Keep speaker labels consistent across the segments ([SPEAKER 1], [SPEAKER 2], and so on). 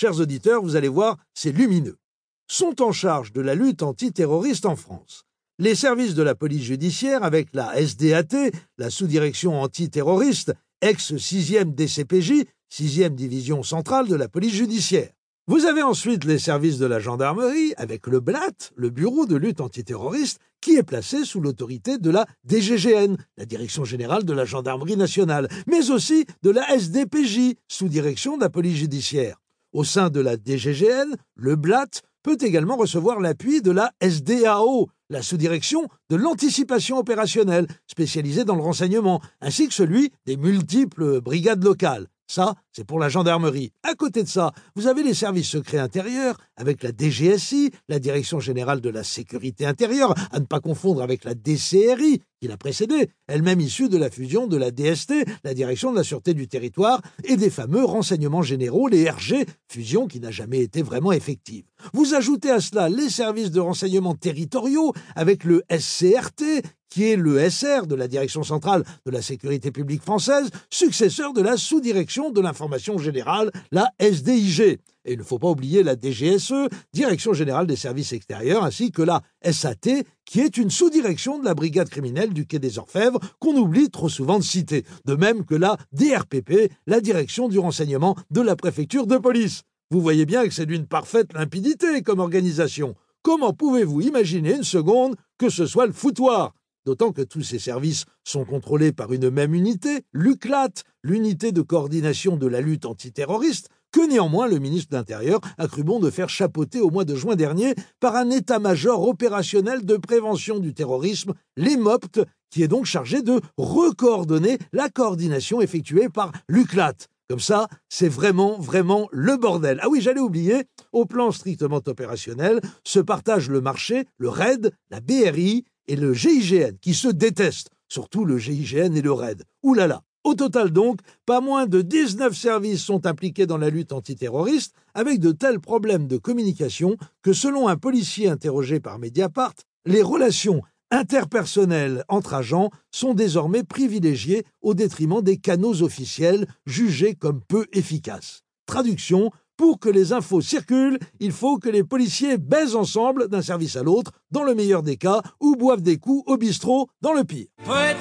[SPEAKER 1] chers auditeurs, vous allez voir, c'est lumineux, sont en charge de la lutte antiterroriste en France. Les services de la police judiciaire, avec la SDAT, la sous-direction antiterroriste, ex-6e DCPJ, 6e division centrale de la police judiciaire. Vous avez ensuite les services de la gendarmerie avec le BLAT, le bureau de lutte antiterroriste, qui est placé sous l'autorité de la DGGN, la Direction générale de la gendarmerie nationale, mais aussi de la SDPJ, sous direction de la police judiciaire. Au sein de la DGGN, le BLAT peut également recevoir l'appui de la SDAO, la sous-direction de l'anticipation opérationnelle, spécialisée dans le renseignement, ainsi que celui des multiples brigades locales. Ça, c'est pour la gendarmerie. À côté de ça, vous avez les services secrets intérieurs avec la DGSI, la Direction générale de la sécurité intérieure, à ne pas confondre avec la DCRI qui l'a précédée, elle-même issue de la fusion de la DST, la Direction de la sûreté du territoire, et des fameux renseignements généraux, les RG, fusion qui n'a jamais été vraiment effective. Vous ajoutez à cela les services de renseignement territoriaux avec le SCRT, qui est le SR de la Direction centrale de la sécurité publique française, successeur de la sous-direction de l'information générale, la SDIG. Et il ne faut pas oublier la DGSE, Direction générale des services extérieurs, ainsi que la SAT, qui est une sous-direction de la brigade criminelle du Quai des Orfèvres, qu'on oublie trop souvent de citer, de même que la DRPP, la direction du renseignement de la préfecture de police. Vous voyez bien que c'est d'une parfaite limpidité comme organisation. Comment pouvez-vous imaginer une seconde que ce soit le foutoir? D'autant que tous ces services sont contrôlés par une même unité, l'UCLAT, l'unité de coordination de la lutte antiterroriste, que néanmoins le ministre de l'Intérieur a cru bon de faire chapeauter au mois de juin dernier par un état-major opérationnel de prévention du terrorisme, l'EMOPT, qui est donc chargé de recoordonner la coordination effectuée par l'UCLAT. Comme ça, c'est vraiment, vraiment le bordel. Ah oui, j'allais oublier, au plan strictement opérationnel, se partagent le marché, le RAID, la BRI et le GIGN, qui se détestent, surtout le GIGN et le RAID. Ouh là là Au total donc, pas moins de 19 services sont impliqués dans la lutte antiterroriste, avec de tels problèmes de communication que, selon un policier interrogé par Mediapart, les relations interpersonnelles entre agents sont désormais privilégiées au détriment des canaux officiels jugés comme peu efficaces. Traduction pour que les infos circulent, il faut que les policiers baisent ensemble d'un service à l'autre, dans le meilleur des cas, ou boivent des coups au bistrot, dans le pire.
[SPEAKER 2] Poète,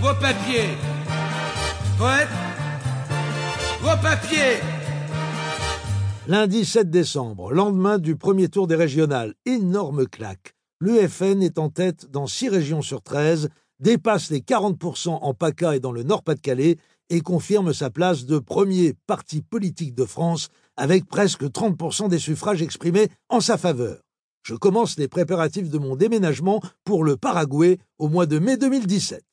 [SPEAKER 2] vos papiers. Poète, vos papiers.
[SPEAKER 1] Lundi 7 décembre, lendemain du premier tour des régionales, énorme claque. L'UFN est en tête dans 6 régions sur 13, dépasse les 40% en PACA et dans le Nord-Pas-de-Calais et confirme sa place de premier parti politique de France avec presque 30% des suffrages exprimés en sa faveur. Je commence les préparatifs de mon déménagement pour le Paraguay au mois de mai 2017.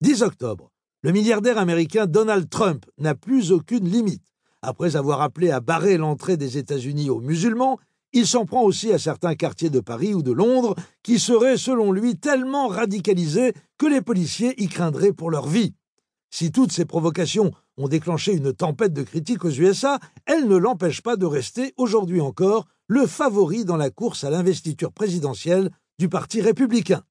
[SPEAKER 1] 10 octobre. Le milliardaire américain Donald Trump n'a plus aucune limite. Après avoir appelé à barrer l'entrée des États-Unis aux musulmans, il s'en prend aussi à certains quartiers de Paris ou de Londres qui seraient, selon lui, tellement radicalisés que les policiers y craindraient pour leur vie. Si toutes ces provocations ont déclenché une tempête de critiques aux USA, elles ne l'empêchent pas de rester, aujourd'hui encore, le favori dans la course à l'investiture présidentielle du Parti républicain.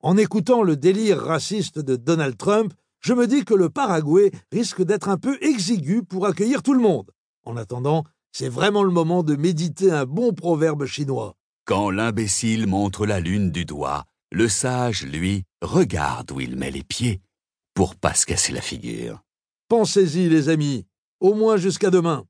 [SPEAKER 1] En écoutant le délire raciste de Donald Trump, je me dis que le Paraguay risque d'être un peu exigu pour accueillir tout le monde. En attendant, c'est vraiment le moment de méditer un bon proverbe chinois.
[SPEAKER 3] Quand l'imbécile montre la lune du doigt, le sage, lui, regarde où il met les pieds pour pas se casser la figure.
[SPEAKER 1] Pensez-y, les amis, au moins jusqu'à demain.